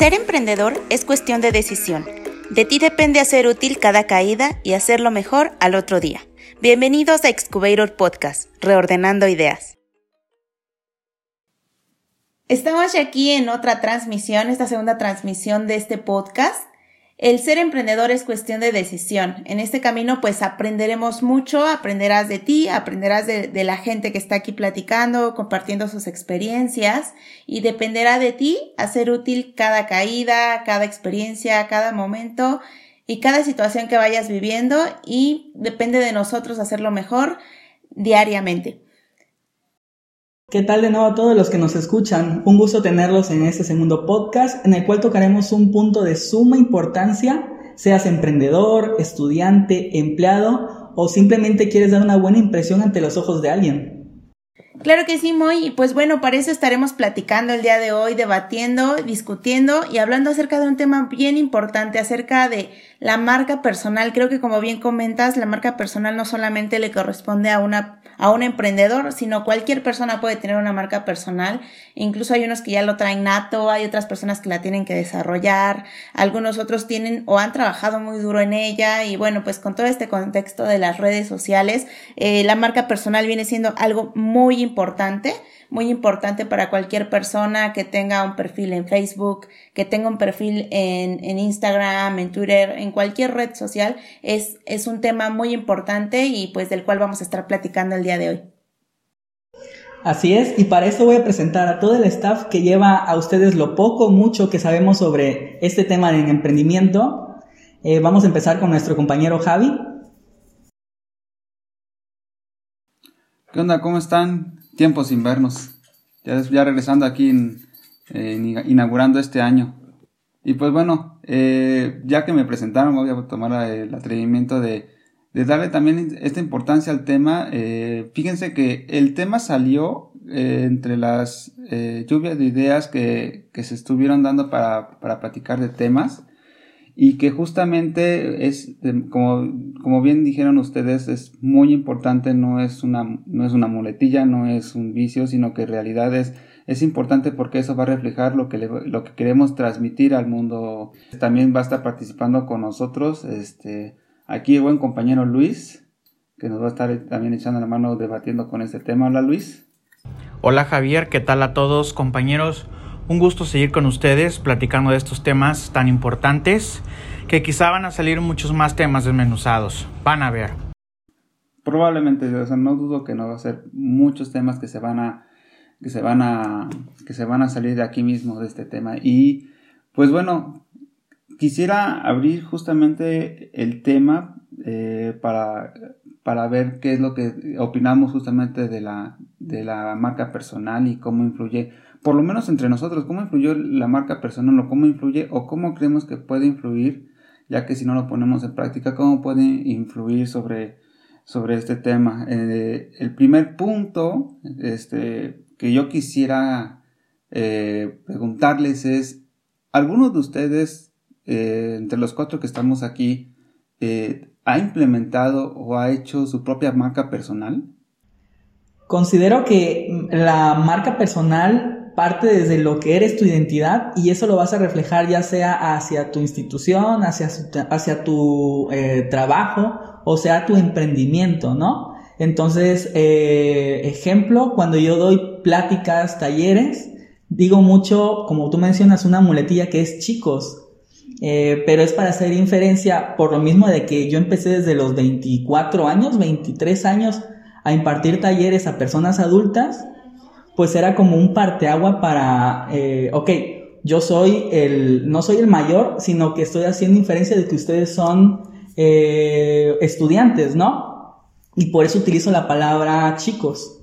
Ser emprendedor es cuestión de decisión. De ti depende hacer útil cada caída y hacerlo mejor al otro día. Bienvenidos a Excubator Podcast, reordenando ideas. Estamos aquí en otra transmisión, esta segunda transmisión de este podcast. El ser emprendedor es cuestión de decisión. En este camino pues aprenderemos mucho, aprenderás de ti, aprenderás de, la gente que está aquí platicando, compartiendo sus experiencias y dependerá de ti hacer útil cada caída, cada experiencia, cada momento y cada situación que vayas viviendo y depende de nosotros hacerlo mejor diariamente. ¿Qué tal de nuevo a todos los que nos escuchan? Un gusto tenerlos en este segundo podcast en el cual tocaremos un punto de suma importancia, seas emprendedor, estudiante, empleado o simplemente quieres dar una buena impresión ante los ojos de alguien. Claro que sí, Moy. Y pues bueno, para eso estaremos platicando el día de hoy, debatiendo, discutiendo y hablando acerca de un tema bien importante, acerca de la marca personal. Creo que como bien comentas, la marca personal no solamente le corresponde a una a un emprendedor, sino cualquier persona puede tener una marca personal. Incluso hay unos que ya lo traen nato, hay otras personas que la tienen que desarrollar, algunos otros tienen o han trabajado muy duro en ella y bueno, pues con todo este contexto de las redes sociales, eh, la marca personal viene siendo algo muy importante muy importante para cualquier persona que tenga un perfil en Facebook, que tenga un perfil en, en Instagram, en Twitter, en cualquier red social. Es, es un tema muy importante y pues del cual vamos a estar platicando el día de hoy. Así es, y para eso voy a presentar a todo el staff que lleva a ustedes lo poco o mucho que sabemos sobre este tema de emprendimiento. Eh, vamos a empezar con nuestro compañero Javi. ¿Qué onda? ¿Cómo están? tiempo sin vernos. Ya, ya regresando aquí, en, inaugurando este año. Y pues bueno, eh, ya que me presentaron, voy a tomar el atrevimiento de, darle también esta importancia al tema. Eh, fíjense que el tema salió eh, entre las lluvias de ideas que, que, se estuvieron dando para, para platicar de temas y que justamente es, como, como bien dijeron ustedes, es muy importante, no es una, no es una muletilla, no es un vicio, sino que en realidad es, es importante porque eso va a reflejar lo que, lo que queremos transmitir al mundo. También va a estar participando con nosotros, este, aquí el buen compañero Luis, que nos va a estar también echando la mano debatiendo con este tema. Hola Luis. Hola Javier, ¿qué tal a todos compañeros? Un gusto seguir con ustedes platicando de estos temas tan importantes que quizá van a salir muchos más temas desmenuzados. Van a ver. Probablemente, o sea, no dudo que no va a ser muchos temas que se van a que se van a que se van a salir de aquí mismo de este tema y pues bueno quisiera abrir justamente el tema eh, para, para ver qué es lo que opinamos justamente de la, de la marca personal y cómo influye por lo menos entre nosotros, cómo influyó la marca personal o cómo influye o cómo creemos que puede influir, ya que si no lo ponemos en práctica, cómo puede influir sobre, sobre este tema. Eh, el primer punto este, que yo quisiera eh, preguntarles es, ¿alguno de ustedes, eh, entre los cuatro que estamos aquí, ha implementado o ha hecho su propia marca personal? Considero que la marca personal parte desde lo que eres tu identidad y eso lo vas a reflejar ya sea hacia tu institución, hacia, hacia tu eh, trabajo o sea tu emprendimiento, ¿no? Entonces, eh, ejemplo, cuando yo doy pláticas, talleres, digo mucho, como tú mencionas, una muletilla que es chicos, eh, pero es para hacer inferencia por lo mismo de que yo empecé desde los 24 años, 23 años, a impartir talleres a personas adultas pues era como un parteagua para, eh, ok, yo soy el, no soy el mayor, sino que estoy haciendo inferencia de que ustedes son eh, estudiantes, ¿no? Y por eso utilizo la palabra chicos.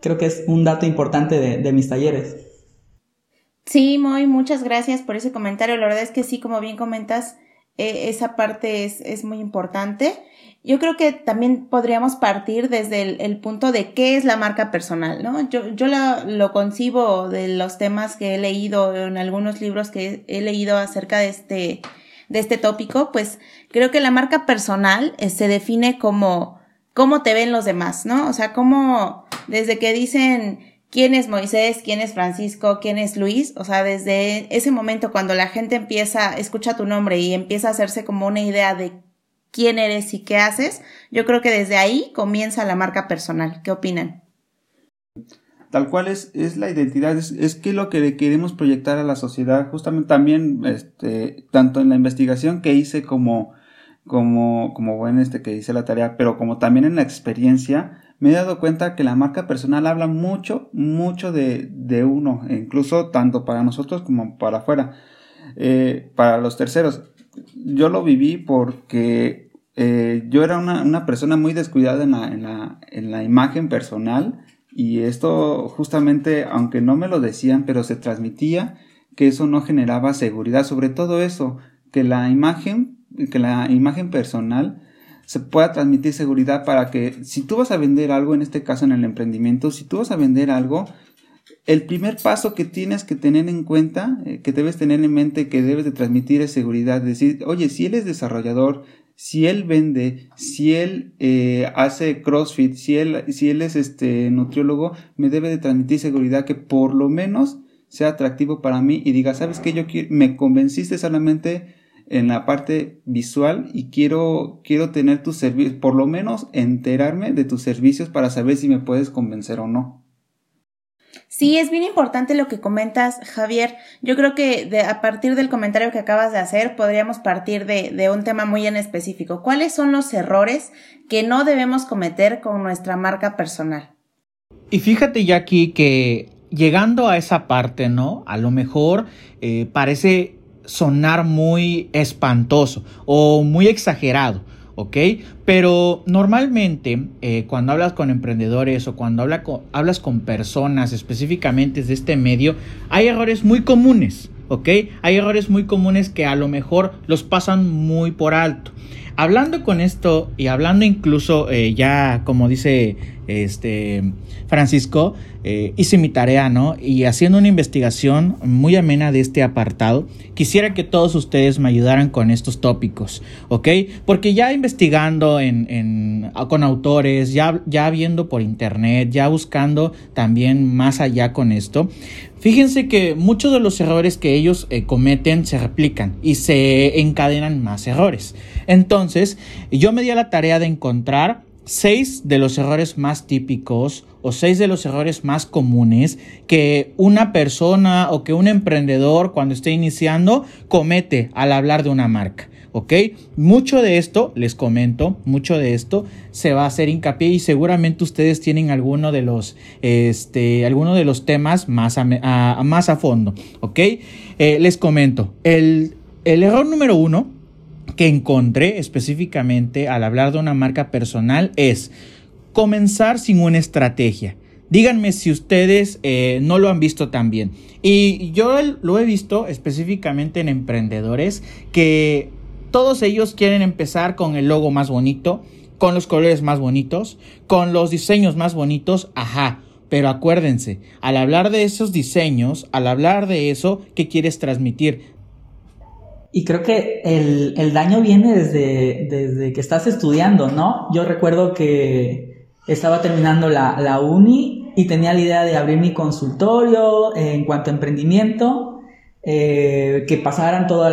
Creo que es un dato importante de, mis talleres. Sí, Moy, muchas gracias por ese comentario. La verdad es que sí, como bien comentas, eh, esa parte es, es muy importante. Yo creo que también podríamos partir desde el, punto de qué es la marca personal, ¿no? Yo, yo lo, lo, concibo de los temas que he leído en algunos libros que he leído acerca de este, de este tópico, pues creo que la marca personal eh, se define como cómo te ven los demás, ¿no? O sea, cómo desde que dicen quién es Moisés, quién es Francisco, quién es Luis, o sea, desde ese momento cuando la gente empieza, escucha tu nombre y empieza a hacerse como una idea de quién eres y qué haces, yo creo que desde ahí comienza la marca personal. ¿Qué opinan? Tal cual es, es la identidad, es, es que lo que queremos proyectar a la sociedad, justamente también, este, tanto en la investigación que hice como, como, como bueno, este que hice la tarea, pero como también en la experiencia, me he dado cuenta que la marca personal habla mucho, mucho de, de uno, incluso tanto para nosotros como para afuera, eh, para los terceros. Yo lo viví porque eh, yo era una, una, persona muy descuidada en la, en, la, en la imagen personal y esto justamente, aunque no me lo decían, pero se transmitía que eso no generaba seguridad, sobre todo eso, que la imagen, que la imagen personal se pueda transmitir seguridad para que si tú vas a vender algo, en este caso en el emprendimiento, si tú vas a vender algo, el primer paso que tienes que tener en cuenta, eh, que debes tener en mente, que debes de transmitir es seguridad. Decir, oye, si él es desarrollador, si él vende, si él eh, hace CrossFit, si él, si él es este nutriólogo, me debe de transmitir seguridad que por lo menos sea atractivo para mí y diga, sabes que yo me convenciste solamente en la parte visual y quiero, quiero tener tus servicios, por lo menos enterarme de tus servicios para saber si me puedes convencer o no. Sí, es bien importante lo que comentas, Javier. Yo creo que de, a partir del comentario que acabas de hacer, podríamos partir de, de un tema muy en específico. ¿Cuáles son los errores que no debemos cometer con nuestra marca personal? Y fíjate ya aquí que llegando a esa parte, ¿no? A lo mejor eh, parece sonar muy espantoso o muy exagerado. ¿ok? Pero normalmente eh, cuando hablas con emprendedores o cuando habla hablas con personas específicamente de este medio, hay errores muy comunes, ¿ok? Hay errores muy comunes que a lo mejor los pasan muy por alto. Hablando con esto y hablando incluso eh, ya como dice este Francisco, eh, hice mi tarea, ¿no? Y haciendo una investigación muy amena de este apartado, quisiera que todos ustedes me ayudaran con estos tópicos, ¿ok? Porque ya investigando con autores, ya, ya viendo por internet, ya buscando también más allá con esto, Fíjense que muchos de los errores que ellos eh, cometen se replican y se encadenan más errores. Entonces, yo me di a la tarea de encontrar seis de los errores más típicos o seis de los errores más comunes que una persona o que un emprendedor cuando esté iniciando comete al hablar de una marca. ¿Ok? Mucho de esto, les comento, mucho de esto se va a hacer hincapié y seguramente ustedes tienen alguno de los, este, alguno de los temas más a, más a fondo. ¿Ok? Eh, les comento, el, el error número uno que encontré específicamente al hablar de una marca personal es comenzar sin una estrategia. Díganme si ustedes eh, no lo han visto también. Y yo lo he visto específicamente en emprendedores que todos ellos quieren empezar con el logo más bonito, con los colores más bonitos, con los diseños más bonitos, ajá. Pero acuérdense, al hablar de esos diseños, al hablar de eso, ¿qué quieres transmitir? Y creo que el, el daño viene desde, desde, que estás estudiando, ¿no? Yo recuerdo que estaba terminando la, la uni y tenía la idea de abrir mi consultorio en cuanto a emprendimiento, eh, que pasaran todas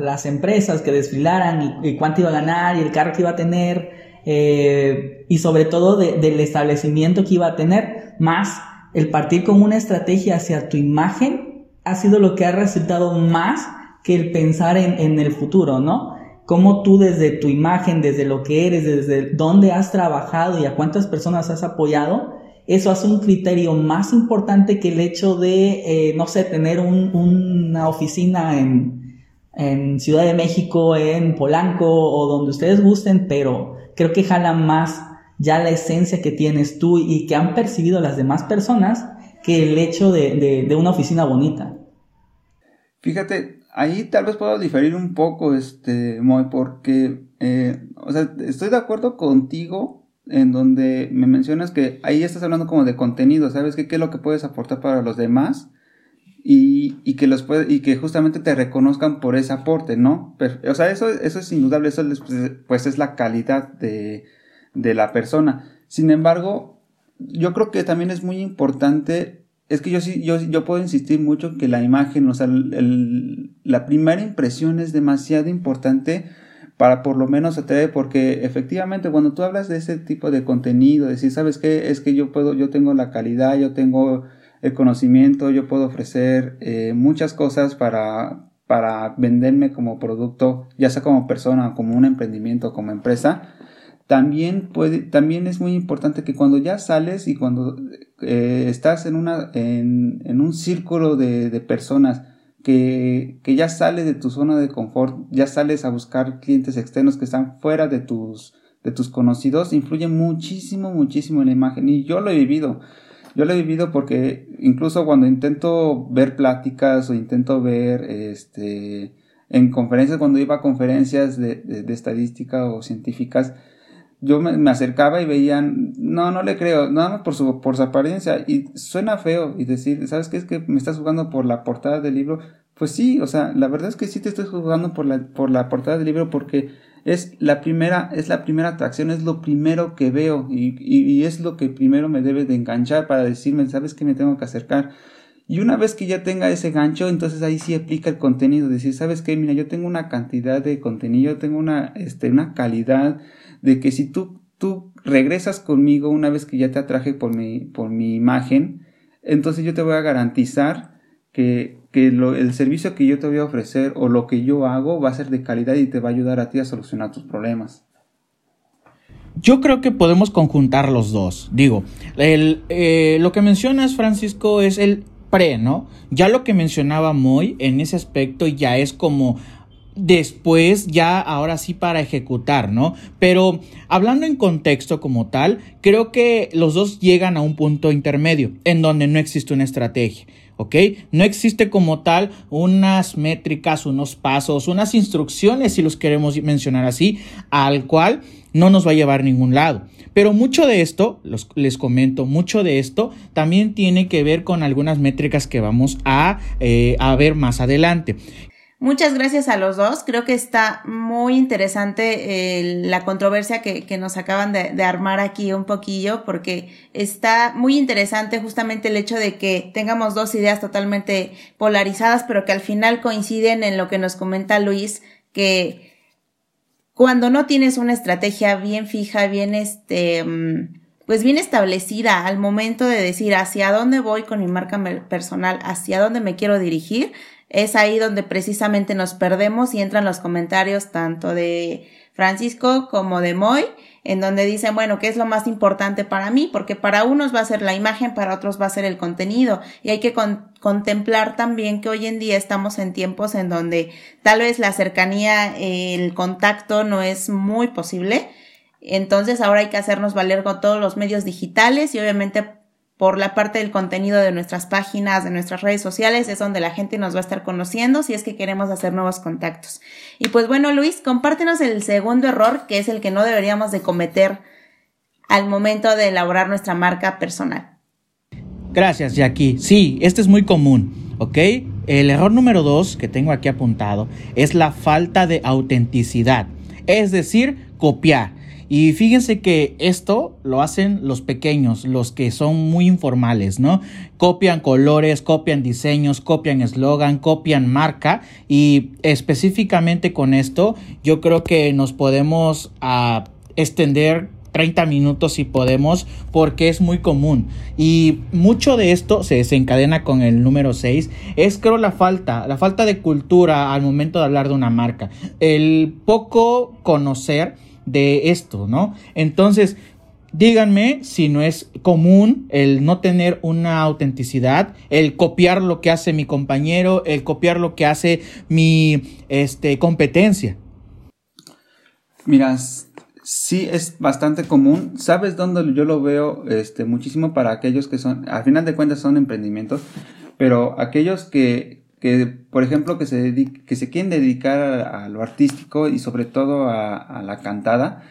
las empresas, que desfilaran y, cuánto iba a ganar y el carro que iba a tener, eh, y sobre todo del establecimiento que iba a tener, más el partir con una estrategia hacia tu imagen ha sido lo que ha resultado más que el pensar en, el futuro, ¿no? Cómo tú desde tu imagen, desde lo que eres, desde dónde has trabajado y a cuántas personas has apoyado, eso hace un criterio más importante que el hecho de, eh, no sé, tener una oficina en, en, Ciudad de México, en Polanco o donde ustedes gusten, pero creo que jala más ya la esencia que tienes tú y que han percibido las demás personas que el hecho de, de una oficina bonita. Fíjate, ahí tal vez puedo diferir un poco, este, Moy, porque, eh, o sea, estoy de acuerdo contigo en donde me mencionas que ahí estás hablando como de contenido, ¿sabes? ¿Qué, qué es lo que puedes aportar para los demás? Y, y que los puede, y que justamente te reconozcan por ese aporte, ¿no? o sea, eso, eso es indudable, eso es, pues es la calidad de, de la persona. Sin embargo, yo creo que también es muy importante, es que yo sí, yo, yo puedo insistir mucho que la imagen, o sea, la primera impresión es demasiado importante para por lo menos atrever, porque efectivamente cuando tú hablas de ese tipo de contenido, decir, ¿sabes qué? Es que yo puedo, yo tengo la calidad, yo tengo el conocimiento, yo puedo ofrecer eh, muchas cosas para, para venderme como producto, ya sea como persona, como un emprendimiento, como empresa, también puede, también es muy importante que cuando ya sales y cuando eh, estás en una, en, en un círculo de, de personas que, que, ya sales de tu zona de confort, ya sales a buscar clientes externos que están fuera de tus, de tus conocidos, influye muchísimo, muchísimo en la imagen. Y yo lo he vivido. Yo lo he vivido porque incluso cuando intento ver pláticas o intento ver este en conferencias, cuando iba a conferencias de, de, estadística o científicas, yo me, acercaba y veían, no, no le creo, nada más por su, por su apariencia, y suena feo, y decir, ¿sabes qué es que me estás jugando por la portada del libro? Pues sí, o sea, la verdad es que sí te estoy jugando por la, por la portada del libro porque es la primera, es la primera atracción, es lo primero que veo y, y, es lo que primero me debe de enganchar para decirme, ¿sabes qué me tengo que acercar? Y una vez que ya tenga ese gancho, entonces ahí sí aplica el contenido, decir, ¿sabes qué? Mira, yo tengo una cantidad de contenido, tengo una, este, una calidad de que si tú, tú regresas conmigo una vez que ya te atraje por mi, por mi imagen, entonces yo te voy a garantizar que que el servicio que yo te voy a ofrecer o lo que yo hago va a ser de calidad y te va a ayudar a ti a solucionar tus problemas. Yo creo que podemos conjuntar los dos. Digo, el, eh, lo que mencionas, Francisco, es el pre, ¿no? Ya lo que mencionaba Moy en ese aspecto ya es como después ya ahora sí para ejecutar, ¿no? Pero hablando en contexto como tal, creo que los dos llegan a un punto intermedio en donde no existe una estrategia. ¿ok? No existe como tal unas métricas, unos pasos, unas instrucciones, si los queremos mencionar así, al cual no nos va a llevar a ningún lado. Pero mucho de esto, les comento, mucho de esto también tiene que ver con algunas métricas que vamos a, eh, a ver más adelante. Muchas gracias a los dos. Creo que está muy interesante eh, la controversia que, nos acaban de, de, armar aquí un poquillo, porque está muy interesante justamente el hecho de que tengamos dos ideas totalmente polarizadas, pero que al final coinciden en lo que nos comenta Luis, que cuando no tienes una estrategia bien fija, bien este, mm, pues bien establecida al momento de decir hacia dónde voy con mi marca personal, hacia dónde me quiero dirigir, es ahí donde precisamente nos perdemos y entran los comentarios tanto de Francisco como de Moy, en donde dicen, bueno, ¿qué es lo más importante para mí? Porque para unos va a ser la imagen, para otros va a ser el contenido. Y hay que contemplar también que hoy en día estamos en tiempos en donde tal vez la cercanía, el contacto no es muy posible. Entonces ahora hay que hacernos valer con todos los medios digitales y obviamente por la parte del contenido de nuestras páginas, de nuestras redes sociales, es donde la gente nos va a estar conociendo si es que queremos hacer nuevos contactos. Y pues bueno, Luis, compártenos el segundo error, que es el que no deberíamos de cometer al momento de elaborar nuestra marca personal. Gracias, Jackie. Sí, este es muy común, ¿ok? El error número dos que tengo aquí apuntado es la falta de autenticidad, es decir, copiar. Y fíjense que esto lo hacen los pequeños, los que son muy informales, ¿no? Copian colores, copian diseños, copian eslogan, copian marca y específicamente con esto yo creo que nos podemos uh, extender 30 minutos si podemos, porque es muy común. Y mucho de esto se desencadena con el número 6. Es creo la falta, la falta de cultura al momento de hablar de una marca. El poco conocer de esto, ¿no? Entonces, díganme si no es común el no tener una autenticidad, el copiar lo que hace mi compañero, el copiar lo que hace mi este, competencia. Mira, sí es bastante común. ¿Sabes dónde yo lo veo este, muchísimo para aquellos que son, al final de cuentas son emprendimientos, pero aquellos que, que, por ejemplo, que se, que se quieren dedicar a, lo artístico y sobre todo a, la cantada,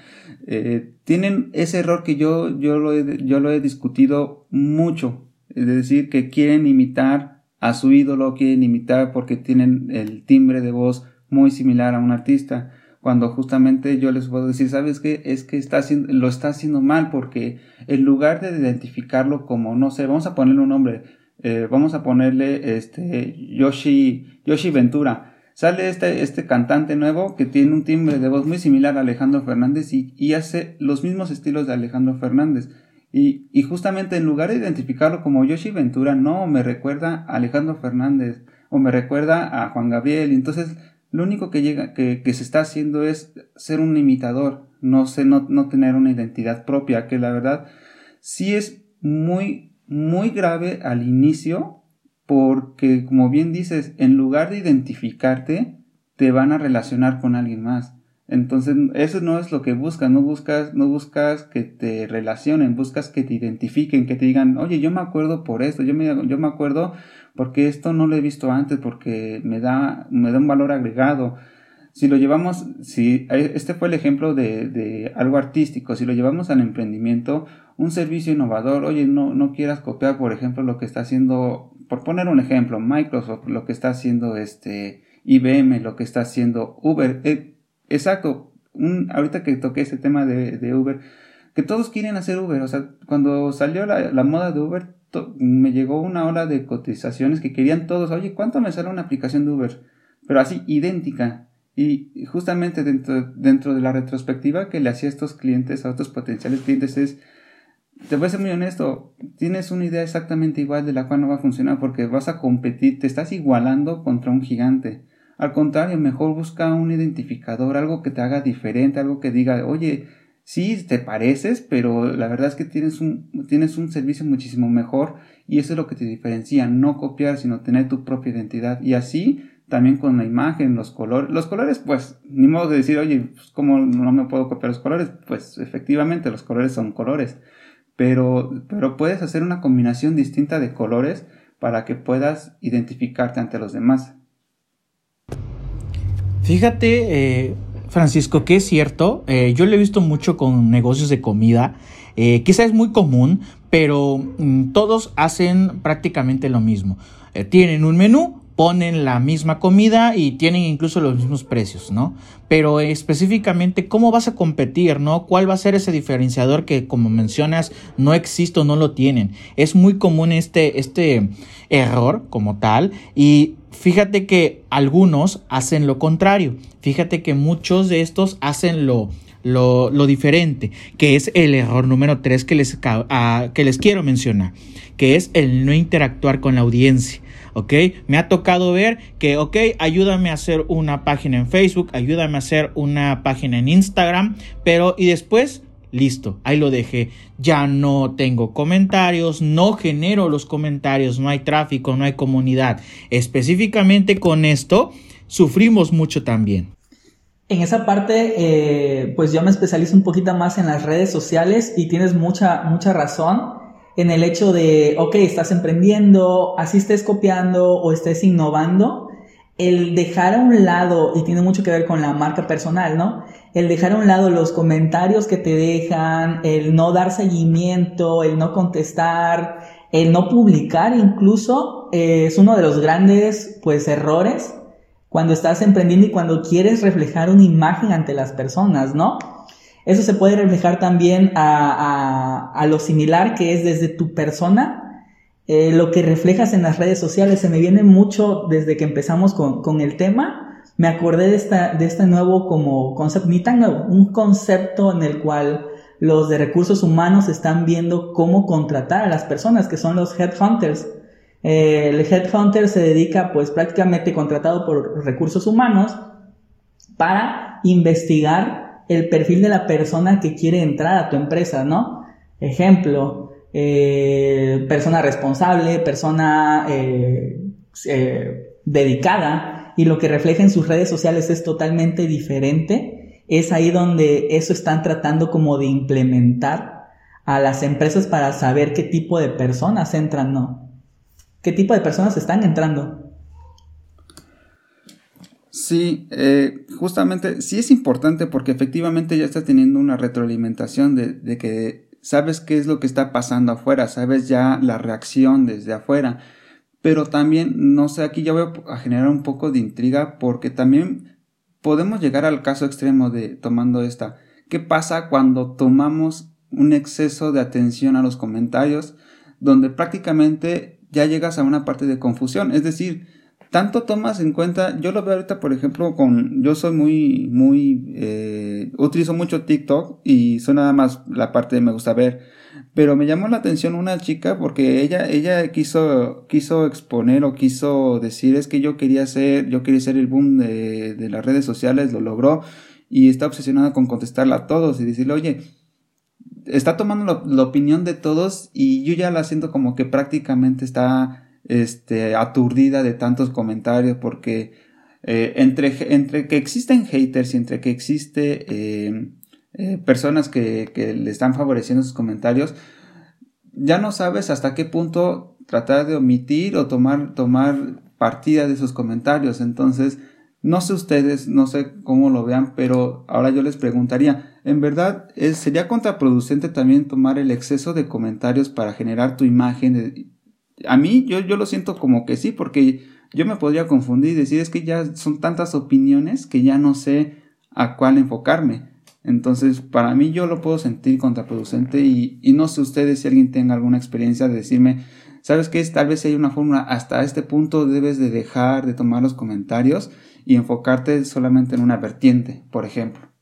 eh, tienen ese error que yo, yo, lo he, yo lo he discutido mucho. Es decir, que quieren imitar a su ídolo, quieren imitar porque tienen el timbre de voz muy similar a un artista. cuando justamente yo les puedo decir, ¿sabes qué? Es que está lo está haciendo mal porque en lugar de identificarlo como, no sé, vamos a ponerle un nombre, eh, vamos a ponerle este Yoshi, Yoshi Ventura. Sale este, este cantante nuevo que tiene un timbre de voz muy similar a Alejandro Fernández y, hace los mismos estilos de Alejandro Fernández. Y, justamente en lugar de identificarlo como Yoshi Ventura, no, me recuerda a Alejandro Fernández o me recuerda a Juan Gabriel. Entonces lo único que, llega, que se está haciendo es ser un imitador, no, sé, no, no tener una identidad propia, que la verdad sí es muy, muy grave al inicio, porque como bien dices, en lugar de identificarte, te van a relacionar con alguien más. Entonces, eso no es lo que buscas, no buscas, no buscas que te relacionen, buscas que te identifiquen, que te digan, oye, yo me acuerdo por esto, yo me, yo me acuerdo porque esto no lo he visto antes, porque me da, me da un valor agregado. Si lo llevamos, si este fue el ejemplo de, de algo artístico, si lo llevamos al emprendimiento, un servicio innovador, oye, no, no quieras copiar, por ejemplo, lo que está haciendo, por poner un ejemplo, Microsoft, lo que está haciendo este IBM, lo que está haciendo Uber. Eh, exacto, un, ahorita que toqué ese tema de, de, Uber, que todos quieren hacer Uber, o sea, cuando salió la, la moda de Uber, me llegó una hora de cotizaciones que querían todos, oye, ¿cuánto me sale una aplicación de Uber? Pero así, idéntica. Y justamente dentro, dentro de la retrospectiva que le hacía a estos clientes, a otros potenciales clientes, es, te voy a ser muy honesto, tienes una idea exactamente igual de la cual no va a funcionar porque vas a competir, te estás igualando contra un gigante. Al contrario, mejor busca un identificador, algo que te haga diferente, algo que diga, oye, sí te pareces, pero la verdad es que tienes un, tienes un servicio muchísimo mejor y eso es lo que te diferencia, no copiar, sino tener tu propia identidad. Y así también con la imagen, los colores. Los colores, pues, ni modo de decir, oye, pues, ¿cómo no me puedo copiar los colores? Pues efectivamente los colores son colores, pero, pero puedes hacer una combinación distinta de colores para que puedas identificarte ante los demás. Fíjate, eh, Francisco, que es cierto, eh, yo lo he visto mucho con negocios de comida, eh, quizá es muy común, pero mm, todos hacen prácticamente lo mismo. Eh, tienen un menú, ponen la misma comida y tienen incluso los mismos precios, ¿no? Pero específicamente, ¿cómo vas a competir, no? ¿Cuál va a ser ese diferenciador que, como mencionas, no existe o no lo tienen? Es muy común este, este error como tal y fíjate que algunos hacen lo contrario. Fíjate que muchos de estos hacen lo, lo, diferente, que es el error número 3 que les, uh, que les quiero mencionar, que es el no interactuar con la audiencia. ¿Ok? Me ha tocado ver que, ok, ayúdame a hacer una página en Facebook, ayúdame a hacer una página en Instagram, pero y después, listo, ahí lo dejé. Ya no tengo comentarios, no genero los comentarios, no hay tráfico, no hay comunidad. Específicamente con esto, sufrimos mucho también. En esa parte, eh, pues yo me especializo un poquito más en las redes sociales y tienes mucha, mucha razón en el hecho de, ok, estás emprendiendo, así estés copiando o estés innovando, el dejar a un lado, y tiene mucho que ver con la marca personal, ¿no? El dejar a un lado los comentarios que te dejan, el no dar seguimiento, el no contestar, el no publicar incluso, eh, es uno de los grandes, pues, errores cuando estás emprendiendo y cuando quieres reflejar una imagen ante las personas, ¿no? Eso se puede reflejar también a, lo similar que es desde tu persona, eh, lo que reflejas en las redes sociales. Se me viene mucho desde que empezamos con, el tema. Me acordé de, esta, de este nuevo como concepto, ni tan nuevo, un concepto en el cual los de recursos humanos están viendo cómo contratar a las personas, que son los headhunters. Eh, el headhunter se dedica pues prácticamente contratado por recursos humanos para investigar el perfil de la persona que quiere entrar a tu empresa, ¿no? Ejemplo, eh, persona responsable, persona eh, eh, dedicada y lo que refleja en sus redes sociales es totalmente diferente, es ahí donde eso están tratando como de implementar a las empresas para saber qué tipo de personas entran, ¿no? ¿Qué tipo de personas están entrando? Sí, eh, justamente sí es importante porque efectivamente ya estás teniendo una retroalimentación de, de, que sabes qué es lo que está pasando afuera, sabes ya la reacción desde afuera, pero también, no sé, aquí ya voy a generar un poco de intriga porque también podemos llegar al caso extremo de tomando esta. ¿Qué pasa cuando tomamos un exceso de atención a los comentarios donde prácticamente ya llegas a una parte de confusión? Es decir, tanto tomas en cuenta, yo lo veo ahorita, por ejemplo, con, yo soy muy, muy, eh, utilizo mucho TikTok y soy nada más la parte de me gusta ver, pero me llamó la atención una chica porque ella, ella quiso, quiso exponer o quiso decir es que yo quería ser, yo quería ser el boom de, de las redes sociales, lo logró y está obsesionada con contestarla a todos y decirle, oye, está tomando la opinión de todos y yo ya la siento como que prácticamente está este, aturdida de tantos comentarios porque eh, entre, entre que existen haters y entre que existe eh, eh, personas que, que, le están favoreciendo sus comentarios, ya no sabes hasta qué punto tratar de omitir o tomar, tomar partida de sus comentarios. Entonces, no sé ustedes, no sé cómo lo vean, pero ahora yo les preguntaría, ¿en verdad sería contraproducente también tomar el exceso de comentarios para generar tu imagen? A mí yo, yo lo siento como que sí, porque yo me podría confundir y decir es que ya son tantas opiniones que ya no sé a cuál enfocarme. Entonces, para mí yo lo puedo sentir contraproducente y, y no sé ustedes si alguien tenga alguna experiencia de decirme, ¿sabes qué? Tal vez hay una fórmula, hasta este punto debes de dejar de tomar los comentarios y enfocarte solamente en una vertiente, por ejemplo.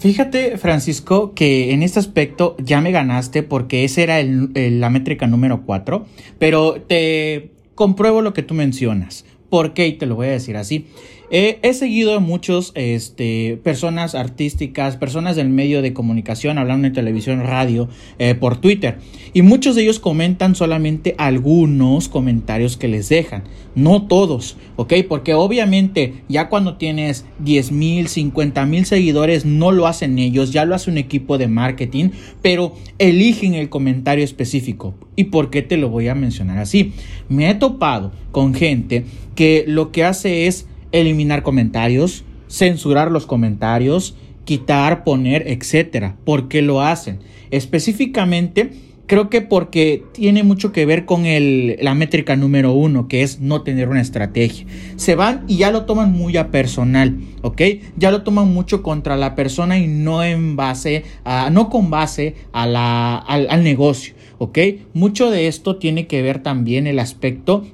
Fíjate, Francisco, que en este aspecto ya me ganaste porque esa era la métrica número 4, pero te compruebo lo que tú mencionas. ¿Por qué? Y te lo voy a decir así. He seguido a muchos este, personas artísticas, personas del medio de comunicación, hablando en televisión, radio, eh, por Twitter. Y muchos de ellos comentan solamente algunos comentarios que les dejan. No todos, ¿ok? Porque obviamente ya cuando tienes 10 mil, 50 mil seguidores, no lo hacen ellos, ya lo hace un equipo de marketing, pero eligen el comentario específico. ¿Y por qué te lo voy a mencionar así? Me he topado con gente que lo que hace es eliminar comentarios, censurar los comentarios, quitar, poner, etcétera. ¿Por qué lo hacen? Específicamente, creo que porque tiene mucho que ver con el, la métrica número uno, que es no tener una estrategia. Se van y ya lo toman muy a personal, ¿ok? Ya lo toman mucho contra la persona y no en base a, no con base a la, al, al negocio, ¿ok? Mucho de esto tiene que ver también el aspecto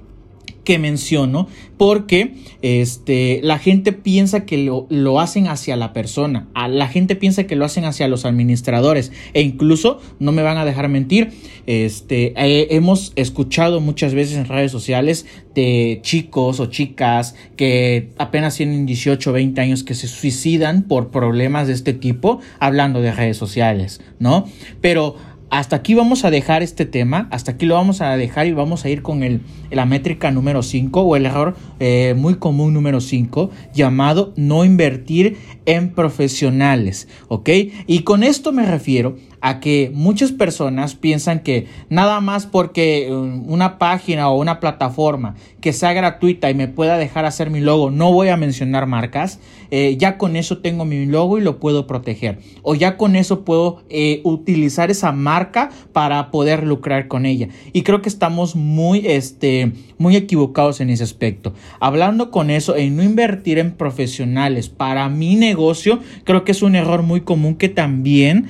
que menciono porque este, la gente piensa que lo, lo, hacen hacia la persona, la gente piensa que lo hacen hacia los administradores e incluso, no me van a dejar mentir, este, hemos escuchado muchas veces en redes sociales de chicos o chicas que apenas tienen 18 o 20 años que se suicidan por problemas de este tipo hablando de redes sociales, ¿no? Pero hasta aquí vamos a dejar este tema, hasta aquí lo vamos a dejar y vamos a ir con el, la métrica número 5 o el error eh, muy común número 5 llamado no invertir en profesionales, ¿ok? Y con esto me refiero a que muchas personas piensan que nada más porque um, una página o una plataforma que sea gratuita y me pueda dejar hacer mi logo, no voy a mencionar marcas, eh, ya con eso tengo mi logo y lo puedo proteger. O ya con eso puedo eh, utilizar esa marca para poder lucrar con ella. Y creo que estamos muy, este, muy equivocados en ese aspecto. Hablando con eso, en no invertir en profesionales para mi negocio, creo que es un error muy común que también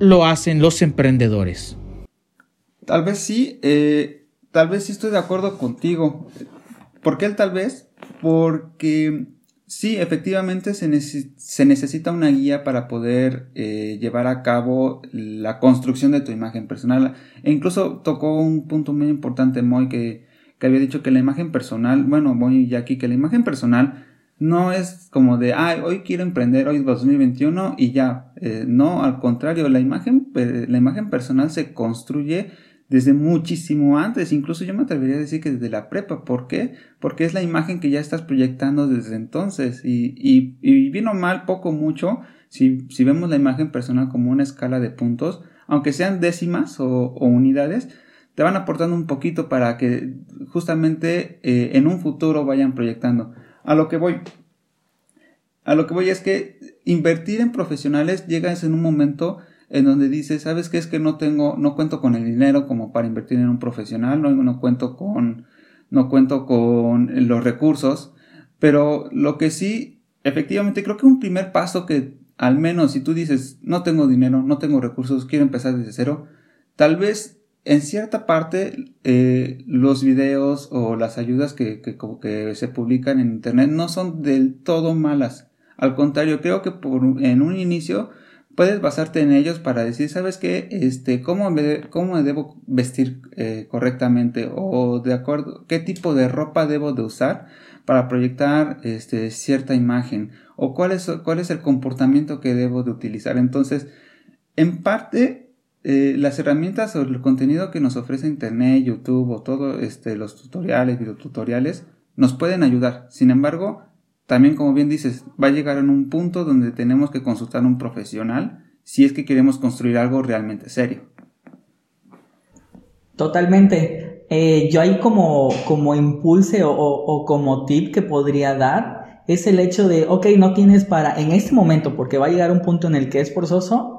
lo hacen los emprendedores. Tal vez sí, eh, tal vez sí estoy de acuerdo contigo. ¿Por qué el tal vez? Porque sí, efectivamente se, necesita una guía para poder eh, llevar a cabo la construcción de tu imagen personal. E incluso tocó un punto muy importante, Moy, que, había dicho que la imagen personal, bueno, Moy y aquí, que la imagen personal no es como de, ah, hoy quiero emprender, hoy es 2021 y ya. Eh, no, al contrario, la imagen, la imagen personal se construye desde muchísimo antes, incluso yo me atrevería a decir que desde la prepa. ¿Por qué? Porque es la imagen que ya estás proyectando desde entonces. Y, y, y bien o mal, poco mucho, si, si vemos la imagen personal como una escala de puntos, aunque sean décimas o, o unidades, te van aportando un poquito para que justamente eh, en un futuro vayan proyectando. A lo que voy. A lo que voy es que invertir en profesionales llegas en un momento en donde dices, ¿sabes qué? Es que no tengo, no cuento con el dinero como para invertir en un profesional, no, no cuento con, no cuento con los recursos. Pero lo que sí, efectivamente, creo que un primer paso que, al menos si tú dices, no tengo dinero, no tengo recursos, quiero empezar desde cero, tal vez en cierta parte eh, los videos o las ayudas que, que, que, se publican en internet no son del todo malas. Al contrario, creo que por, en un inicio puedes basarte en ellos para decir, ¿sabes qué? Este, ¿cómo me, cómo debo vestir eh, correctamente? O de acuerdo, ¿qué tipo de ropa debo de usar para proyectar este, cierta imagen? O cuál es, cuál es el comportamiento que debo de utilizar. Entonces, en parte, eh, las herramientas o el contenido que nos ofrece Internet, YouTube o todo este, los tutoriales, videotutoriales, nos pueden ayudar. Sin embargo, también, como bien dices, va a llegar en un punto donde tenemos que consultar a un profesional si es que queremos construir algo realmente serio. Totalmente. Eh, yo ahí como, como impulse o, como tip que podría dar es el hecho de, ok, no tienes para, en este momento, porque va a llegar un punto en el que es forzoso,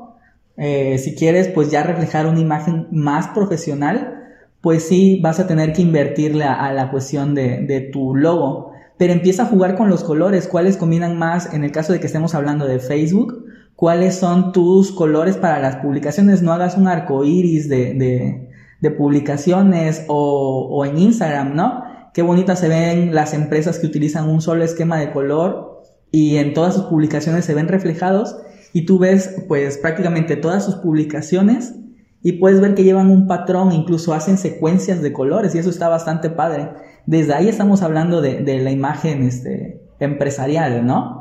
eh, si quieres pues ya reflejar una imagen más profesional, pues sí vas a tener que invertirle a, la cuestión de, tu logo. Pero empieza a jugar con los colores, cuáles combinan más en el caso de que estemos hablando de Facebook, cuáles son tus colores para las publicaciones, no hagas un arco iris de, publicaciones o, o, en Instagram, ¿no? Qué bonitas se ven las empresas que utilizan un solo esquema de color y en todas sus publicaciones se ven reflejados y tú ves pues prácticamente todas sus publicaciones y puedes ver que llevan un patrón, incluso hacen secuencias de colores y eso está bastante padre. Desde ahí estamos hablando de, la imagen este, empresarial, ¿no?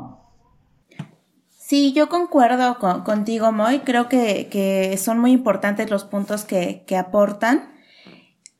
Sí, yo concuerdo contigo, Moy. Creo que, son muy importantes los puntos que, aportan.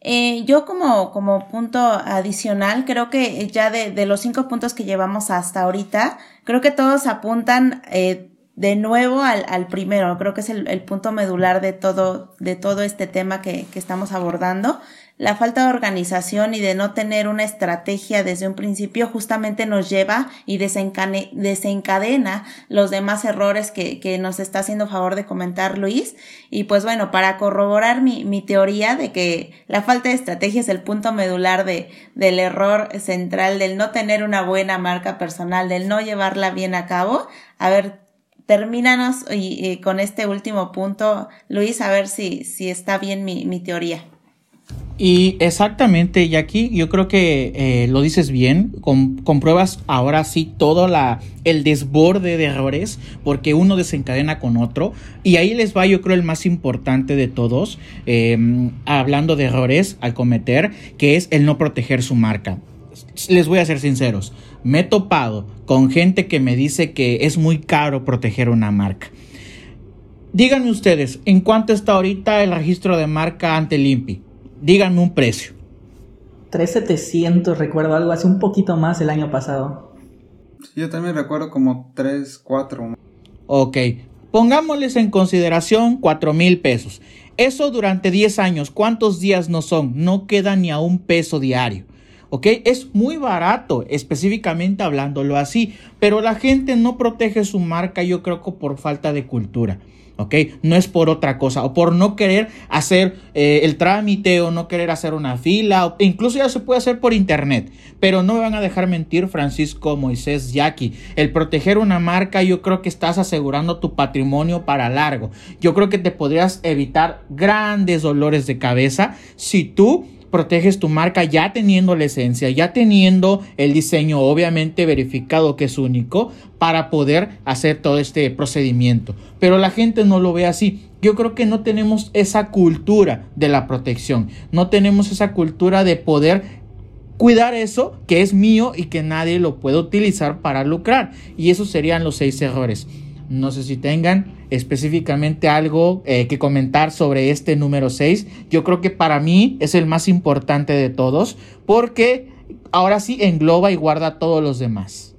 Eh, yo como, como punto adicional, creo que ya de, los cinco puntos que llevamos hasta ahorita, creo que todos apuntan eh, de nuevo al, al, primero. Creo que es el, el, punto medular de todo, de todo este tema que, que estamos abordando. La falta de organización y de no tener una estrategia desde un principio justamente nos lleva y desencadena los demás errores que, que, nos está haciendo favor de comentar Luis. Y pues bueno, para corroborar mi, mi teoría de que la falta de estrategia es el punto medular de, del error central, del no tener una buena marca personal, del no llevarla bien a cabo, a ver, termínanos y, con este último punto, Luis, a ver si, si está bien mi, mi teoría. Y exactamente, y aquí yo creo que eh, lo dices bien, compruebas ahora sí todo la, el desborde de errores, porque uno desencadena con otro, y ahí les va yo creo el más importante de todos, em, hablando de errores al cometer, que es el no proteger su marca. Les voy a ser sinceros, me he topado con gente que me dice que es muy caro proteger una marca. Díganme ustedes, ¿en cuánto está ahorita el registro de marca ante Limpi? Díganme un precio. 3.700, recuerdo algo, hace un poquito más el año pasado. yo también recuerdo como 3, 4. Ok, pongámosles en consideración 4 mil pesos. Eso durante 10 años, ¿cuántos días no son? No queda ni a un peso diario. ¿Ok? Es muy barato, específicamente hablándolo así, pero la gente no protege su marca, yo creo que por falta de cultura. ¿ok? No es por otra cosa o por no querer hacer eh, el trámite o no querer hacer una fila, incluso ya se puede hacer por internet, pero no me van a dejar mentir Francisco, Moisés, Jackie, el proteger una marca yo creo que estás asegurando tu patrimonio para largo, yo creo que te podrías evitar grandes dolores de cabeza si tú proteges tu marca ya teniendo la esencia, ya teniendo el diseño obviamente verificado que es único para poder hacer todo este procedimiento. Pero la gente no lo ve así. Yo creo que no tenemos esa cultura de la protección, no tenemos esa cultura de poder cuidar eso que es mío y que nadie lo puede utilizar para lucrar. Y esos serían los seis errores. No sé si tengan específicamente algo eh, que comentar sobre este número 6. Yo creo que para mí es el más importante de todos porque ahora sí engloba y guarda todos los demás.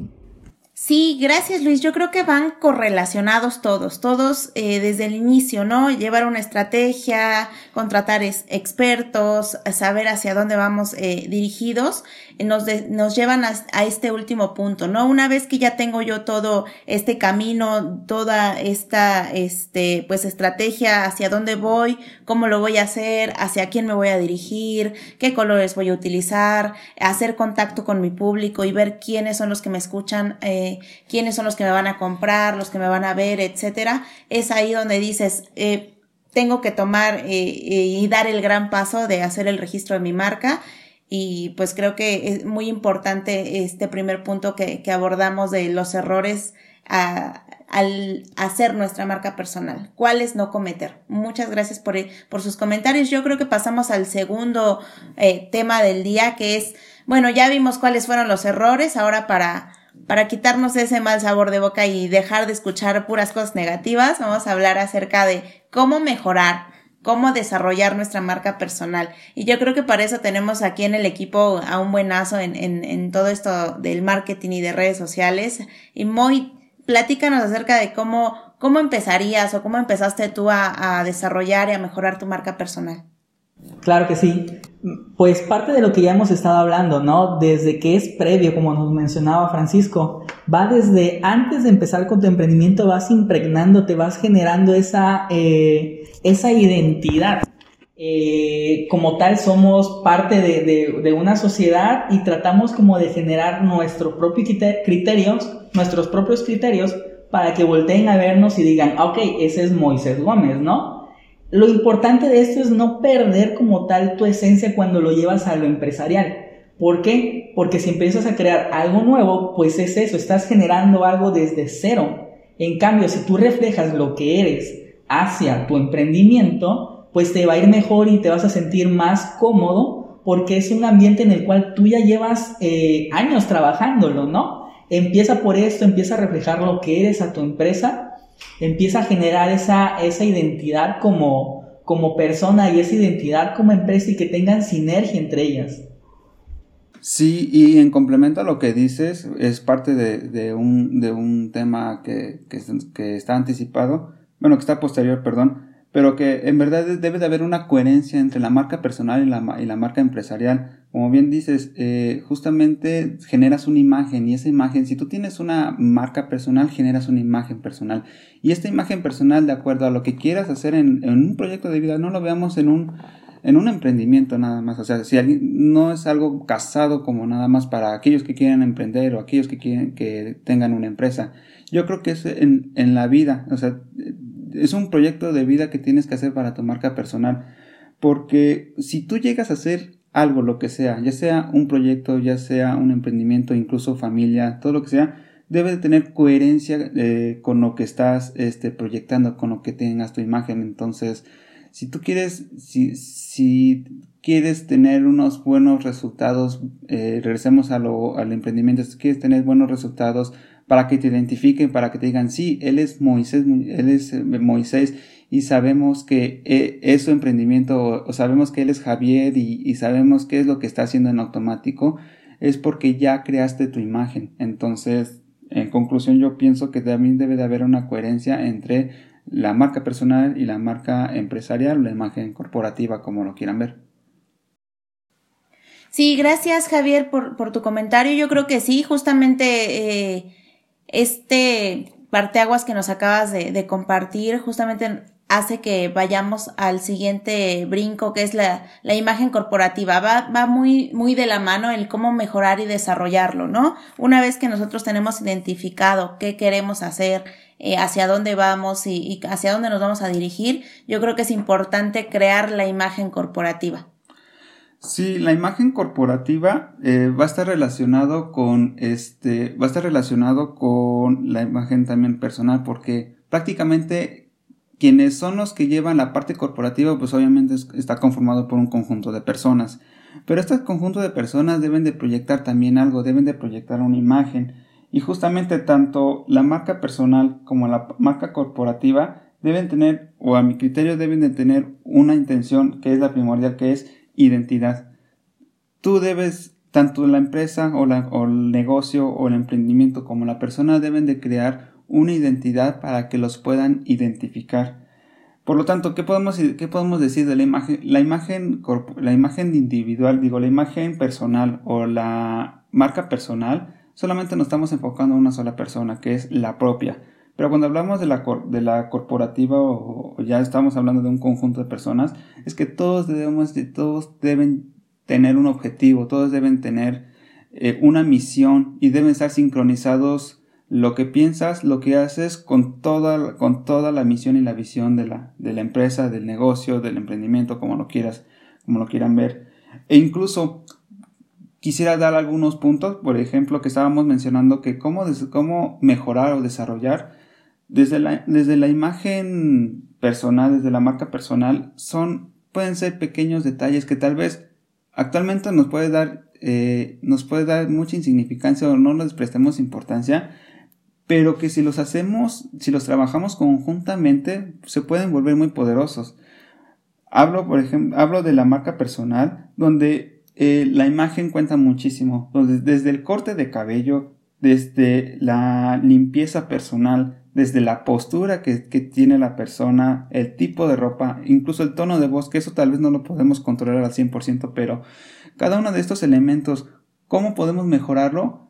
Sí, gracias Luis. Yo creo que van correlacionados todos, todos eh, desde el inicio, ¿no? Llevar una estrategia, contratar expertos, saber hacia dónde vamos eh, dirigidos, nos, nos llevan a, a, este último punto, ¿no? Una vez que ya tengo yo todo este camino, toda esta, este, pues estrategia hacia dónde voy, cómo lo voy a hacer, hacia quién me voy a dirigir, qué colores voy a utilizar, hacer contacto con mi público y ver quiénes son los que me escuchan. Eh, quiénes son los que me van a comprar, los que me van a ver, etcétera, es ahí donde dices, eh, tengo que tomar eh, eh, y dar el gran paso de hacer el registro de mi marca. Y pues creo que es muy importante este primer punto que, que abordamos de los errores a, al hacer nuestra marca personal. ¿Cuáles no cometer? Muchas gracias por, por sus comentarios. Yo creo que pasamos al segundo tema del día, que es, bueno, ya vimos cuáles fueron los errores. Ahora para para quitarnos ese mal sabor de boca y dejar de escuchar puras cosas negativas, vamos a hablar acerca de cómo mejorar, cómo desarrollar nuestra marca personal. Y yo creo que para eso tenemos aquí en el equipo a un buenazo en, en, en todo esto del marketing y de redes sociales. Y muy, platícanos acerca de cómo, cómo empezarías o cómo empezaste tú a, a desarrollar y a mejorar tu marca personal. Claro que sí. Pues parte de lo que ya hemos estado hablando, ¿no? Desde que es previo, como nos mencionaba Francisco, va desde antes de empezar con tu emprendimiento, vas impregnándote, vas generando esa, eh, esa identidad. Eh, como tal somos parte de, de, una sociedad y tratamos como de generar nuestros propios criterios, nuestros propios criterios para que volteen a vernos y digan, ok, ese es Moisés Gómez, ¿no? Lo importante de esto es no perder como tal tu esencia cuando lo llevas a lo empresarial. ¿Por qué? Porque si empiezas a crear algo nuevo, pues es eso, estás generando algo desde cero. En cambio, si tú reflejas lo que eres hacia tu emprendimiento, pues te va a ir mejor y te vas a sentir más cómodo porque es un ambiente en el cual tú ya llevas eh, años trabajándolo, ¿no? Empieza por esto, empieza a reflejar lo que eres a tu empresa empieza a generar esa, esa identidad como, como persona y esa identidad como empresa y que tengan sinergia entre ellas. Sí, y en complemento a lo que dices, es parte de, de, un, de un tema que, que, que, está anticipado, bueno, que está posterior, perdón, pero que en verdad debe de haber una coherencia entre la marca personal y la, y la marca empresarial. Como bien dices, eh, justamente generas una imagen y esa imagen, si tú tienes una marca personal, generas una imagen personal. Y esta imagen personal, de acuerdo a lo que quieras hacer en, un proyecto de vida, no lo veamos en un, en un emprendimiento nada más. O sea, si alguien, no es algo casado como nada más para aquellos que quieren emprender o aquellos que quieren que tengan una empresa. Yo creo que es en, en la vida. O sea, es un proyecto de vida que tienes que hacer para tu marca personal. Porque si tú llegas a hacer algo, lo que sea, ya sea un proyecto, ya sea un emprendimiento, incluso familia, todo lo que sea, debe de tener coherencia eh, con lo que estás este, proyectando, con lo que tengas tu imagen. Entonces, si tú quieres, si, si quieres tener unos buenos resultados, eh, regresemos a lo, al emprendimiento, si quieres tener buenos resultados, para que te identifiquen, para que te digan, sí, él es Moisés, él es eh, Moisés y sabemos que eh, es su emprendimiento o sabemos que él es Javier y, sabemos qué es lo que está haciendo en automático, es porque ya creaste tu imagen. Entonces, en conclusión, yo pienso que también debe de haber una coherencia entre la marca personal y la marca empresarial, la imagen corporativa, como lo quieran ver. Sí, gracias Javier por, por tu comentario. Yo creo que sí, justamente eh, este parteaguas que nos acabas de, compartir justamente hace que vayamos al siguiente brinco, que es la, la imagen corporativa. Va, va, muy, muy de la mano el cómo mejorar y desarrollarlo, ¿no? Una vez que nosotros tenemos identificado qué queremos hacer, eh, hacia dónde vamos y, hacia dónde nos vamos a dirigir, yo creo que es importante crear la imagen corporativa. Sí, la imagen corporativa eh, va a estar relacionado con este, va a estar relacionado con la imagen también personal, porque prácticamente quienes son los que llevan la parte corporativa, pues obviamente está conformado por un conjunto de personas. Pero este conjunto de personas deben de proyectar también algo, deben de proyectar una imagen. Y justamente tanto la marca personal como la marca corporativa deben tener, o a mi criterio deben de tener una intención que es la primordial, que es identidad. Tú debes tanto la empresa o, o el negocio o el emprendimiento como la persona deben de crear una identidad para que los puedan identificar. Por lo tanto, ¿qué podemos, qué podemos decir de la imagen? La imagen, la imagen individual, digo, la imagen personal o la marca personal, solamente nos estamos enfocando en una sola persona, que es la propia. Pero cuando hablamos de la, de la corporativa o, ya estamos hablando de un conjunto de personas, es que todos debemos, todos deben tener un objetivo, todos deben tener eh, una misión y deben estar sincronizados lo que piensas, lo que haces con toda, con toda la misión y la visión de la, de la empresa, del negocio, del emprendimiento, como lo quieras, como lo quieran ver. E incluso quisiera dar algunos puntos, por ejemplo, que estábamos mencionando que cómo, cómo mejorar o desarrollar desde la, desde la imagen personal, desde la marca personal, son, pueden ser pequeños detalles que tal vez actualmente nos puede dar, eh, nos puede dar mucha insignificancia o no les prestemos importancia, pero que si los hacemos, si los trabajamos conjuntamente, se pueden volver muy poderosos. Hablo, por ejemplo, hablo de la marca personal, donde eh, la imagen cuenta muchísimo, desde el corte de cabello, desde la limpieza personal, desde la postura que, que, tiene la persona, el tipo de ropa, incluso el tono de voz, que eso tal vez no lo podemos controlar al 100%, pero cada uno de estos elementos, ¿cómo podemos mejorarlo?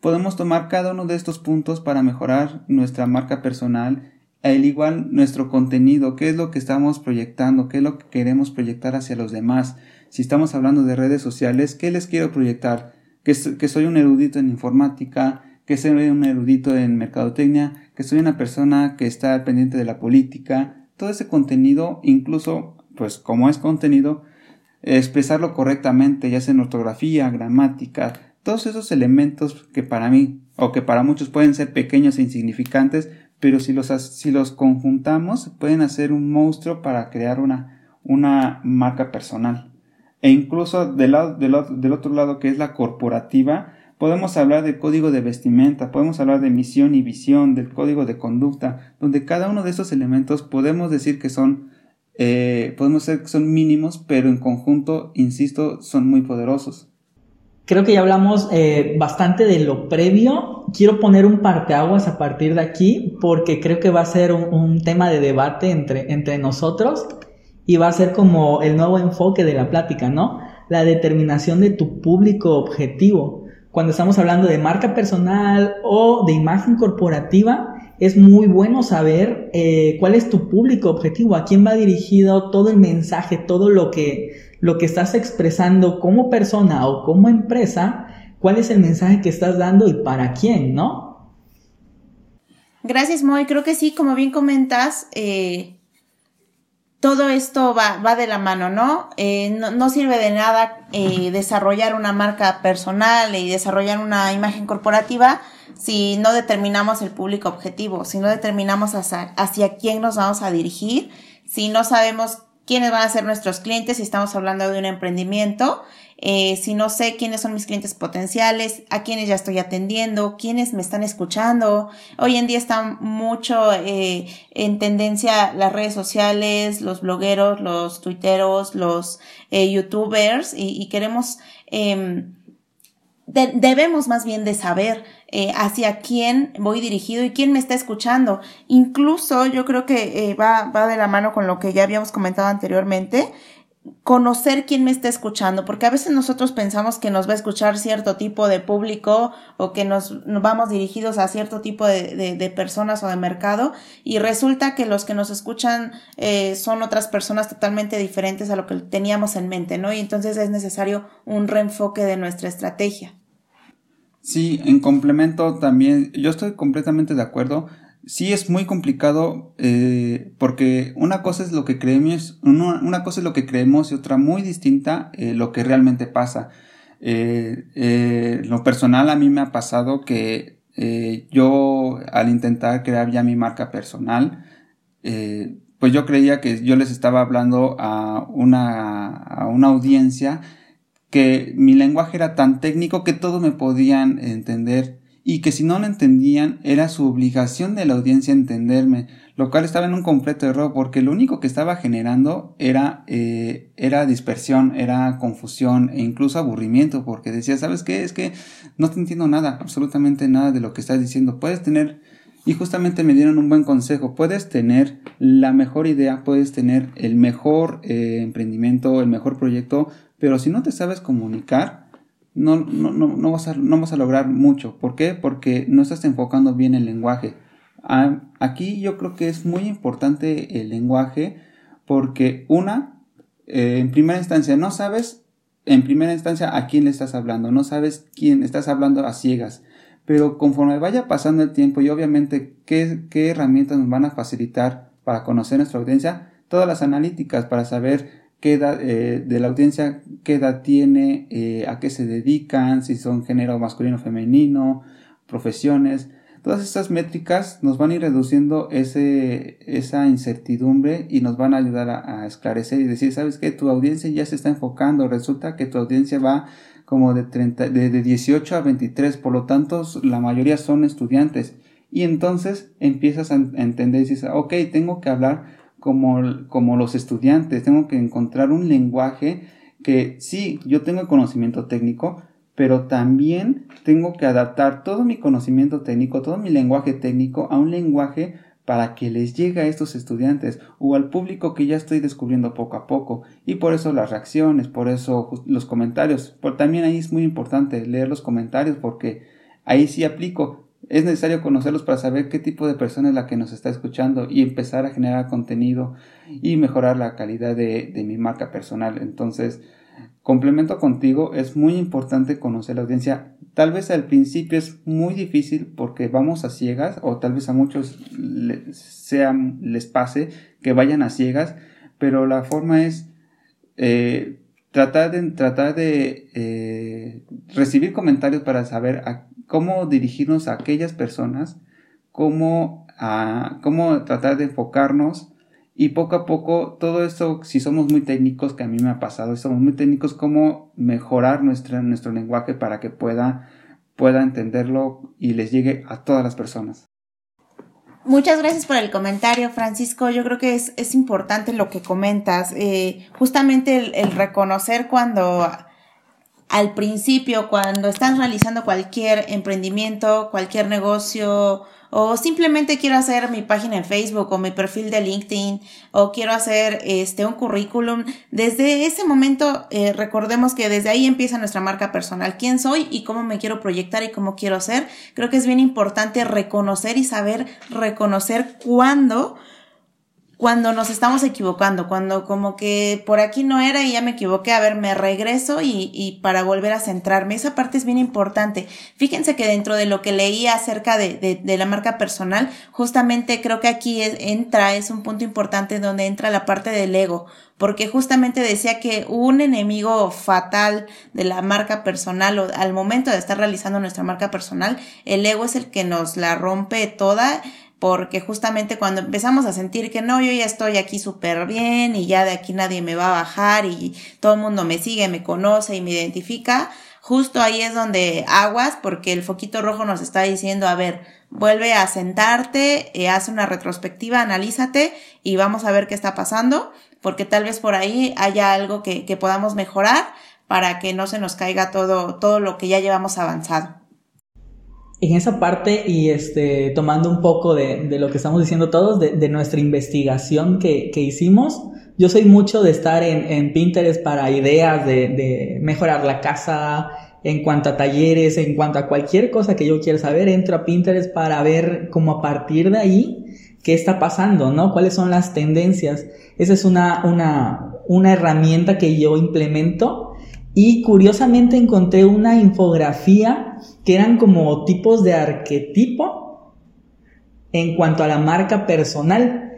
Podemos tomar cada uno de estos puntos para mejorar nuestra marca personal, al igual nuestro contenido, qué es lo que estamos proyectando, qué es lo que queremos proyectar hacia los demás. Si estamos hablando de redes sociales, ¿qué les quiero proyectar? Que, que soy un erudito en informática, que soy un erudito en mercadotecnia, que soy una persona que está pendiente de la política. Todo ese contenido, incluso, pues como es contenido, expresarlo correctamente, ya sea en ortografía, gramática, todos esos elementos que para mí o que para muchos pueden ser pequeños e insignificantes, pero si los, si los conjuntamos pueden hacer un monstruo para crear una, una marca personal. E incluso del, lado, del, del otro lado que es la corporativa, podemos hablar del código de vestimenta, podemos hablar de misión y visión, del código de conducta, donde cada uno de estos elementos podemos decir que son, eh, podemos decir que son mínimos, pero en conjunto, insisto, son muy poderosos. Creo que ya hablamos eh, bastante de lo previo. Quiero poner un parteaguas a partir de aquí porque creo que va a ser un, tema de debate entre, entre nosotros y va a ser como el nuevo enfoque de la plática, ¿no? La determinación de tu público objetivo. Cuando estamos hablando de marca personal o de imagen corporativa, es muy bueno saber eh, cuál es tu público objetivo, a quién va dirigido todo el mensaje, todo lo que lo que estás expresando como persona o como empresa, cuál es el mensaje que estás dando y para quién, ¿no? Gracias, Moy. Creo que sí, como bien comentas, eh, todo esto va, va, de la mano, ¿no? Eh, no, sirve de nada eh, desarrollar una marca personal y desarrollar una imagen corporativa si no determinamos el público objetivo, si no determinamos hacia, hacia quién nos vamos a dirigir, si no sabemos quiénes van a ser nuestros clientes si estamos hablando de un emprendimiento, eh, si no sé quiénes son mis clientes potenciales, a quiénes ya estoy atendiendo, quiénes me están escuchando. Hoy en día está mucho eh, en tendencia las redes sociales, los blogueros, los tuiteros, los eh, youtubers y, queremos, em, debemos más bien de saber eh, hacia quién voy dirigido y quién me está escuchando. Incluso yo creo que eh, va, va de la mano con lo que ya habíamos comentado anteriormente, conocer quién me está escuchando, porque a veces nosotros pensamos que nos va a escuchar cierto tipo de público o que nos, vamos dirigidos a cierto tipo de, de, personas o de mercado y resulta que los que nos escuchan eh, son otras personas totalmente diferentes a lo que teníamos en mente, ¿no? Y entonces es necesario un reenfoque de nuestra estrategia. Sí, en complemento también, yo estoy completamente de acuerdo. Sí es muy complicado eh, porque una cosa es lo que creemos, una, cosa es lo que creemos y otra muy distinta eh, lo que realmente pasa. Eh, lo personal a mí me ha pasado que yo al intentar crear ya mi marca personal, pues yo creía que yo les estaba hablando a una, a una audiencia que mi lenguaje era tan técnico que todos me podían entender y que si no lo entendían era su obligación de la audiencia entenderme, lo cual estaba en un completo error porque lo único que estaba generando era, eh, era dispersión, era confusión e incluso aburrimiento porque decía, ¿sabes qué? Es que no te entiendo nada, absolutamente nada de lo que estás diciendo. Puedes tener, y justamente me dieron un buen consejo, puedes tener la mejor idea, puedes tener el mejor eh, emprendimiento, el mejor proyecto, pero si no te sabes comunicar, no, no, no, no, vas a, no vas a lograr mucho. ¿Por qué? Porque no estás enfocando bien el lenguaje. Ah, aquí yo creo que es muy importante el lenguaje porque una, eh, en primera instancia, no sabes en primera instancia a quién le estás hablando, no sabes quién estás hablando a ciegas. Pero conforme vaya pasando el tiempo y obviamente qué, qué herramientas nos van a facilitar para conocer nuestra audiencia, todas las analíticas para saber qué edad eh, de la audiencia, qué edad tiene, eh, a qué se dedican, si son género masculino o femenino, profesiones. Todas estas métricas nos van a ir reduciendo ese, esa incertidumbre y nos van a ayudar a, esclarecer y decir, sabes que tu audiencia ya se está enfocando, resulta que tu audiencia va como de, 30, de, de 18 a 23, por lo tanto la mayoría son estudiantes. Y entonces empiezas a entender y dices, ok, tengo que hablar como, como los estudiantes, tengo que encontrar un lenguaje que sí, yo tengo conocimiento técnico, pero también tengo que adaptar todo mi conocimiento técnico, todo mi lenguaje técnico a un lenguaje para que les llegue a estos estudiantes o al público que ya estoy descubriendo poco a poco. Y por eso las reacciones, por eso los comentarios. Por, también ahí es muy importante leer los comentarios porque ahí sí aplico es necesario conocerlos para saber qué tipo de persona es la que nos está escuchando y empezar a generar contenido y mejorar la calidad de, mi marca personal. Entonces, complemento contigo, es muy importante conocer la audiencia. Tal vez al principio es muy difícil porque vamos a ciegas o tal vez a muchos sea, les pase que vayan a ciegas, pero la forma es eh, tratar de, tratar de eh, recibir comentarios para saber cómo dirigirnos a aquellas personas, cómo, cómo tratar de enfocarnos y poco a poco todo eso, si somos muy técnicos, que a mí me ha pasado, somos muy técnicos, cómo mejorar nuestra, nuestro lenguaje para que pueda, pueda entenderlo y les llegue a todas las personas. Muchas gracias por el comentario, Francisco. Yo creo que es, es importante lo que comentas. Eh, justamente el reconocer cuando al principio, cuando estás realizando cualquier emprendimiento, cualquier negocio, o simplemente quiero hacer mi página en Facebook o mi perfil de LinkedIn o quiero hacer este un currículum, desde ese momento eh, recordemos que desde ahí empieza nuestra marca personal, quién soy y cómo me quiero proyectar y cómo quiero ser. Creo que es bien importante reconocer y saber reconocer cuándo cuando nos estamos equivocando, cuando como que por aquí no era y ya me equivoqué, a ver, me regreso y, y para volver a centrarme. Esa parte es bien importante. Fíjense que dentro de lo que leí acerca de, de, de la marca personal, justamente creo que aquí entra, es un punto importante donde entra la parte del ego, porque justamente decía que un enemigo fatal de la marca personal o al momento de estar realizando nuestra marca personal, el ego es el que nos la rompe toda porque justamente cuando empezamos a sentir que no, yo ya estoy aquí súper bien y ya de aquí nadie me va a bajar y todo el mundo me sigue, me conoce y me identifica, justo ahí es donde aguas porque el foquito rojo nos está diciendo, a ver, vuelve a sentarte, eh, haz una retrospectiva, analízate y vamos a ver qué está pasando, porque tal vez por ahí haya algo que, que podamos mejorar para que no se nos caiga todo, todo lo que ya llevamos avanzado en esa parte y este, tomando un poco de, de lo que estamos diciendo todos, de, de nuestra investigación que, que, hicimos, yo soy mucho de estar en, en Pinterest para ideas de, de, mejorar la casa, en cuanto a talleres, en cuanto a cualquier cosa que yo quiera saber, entro a Pinterest para ver cómo a partir de ahí qué está pasando, ¿no? ¿Cuáles son las tendencias? Esa es una, una, una herramienta que yo implemento y curiosamente encontré una infografía que eran como tipos de arquetipo en cuanto a la marca personal.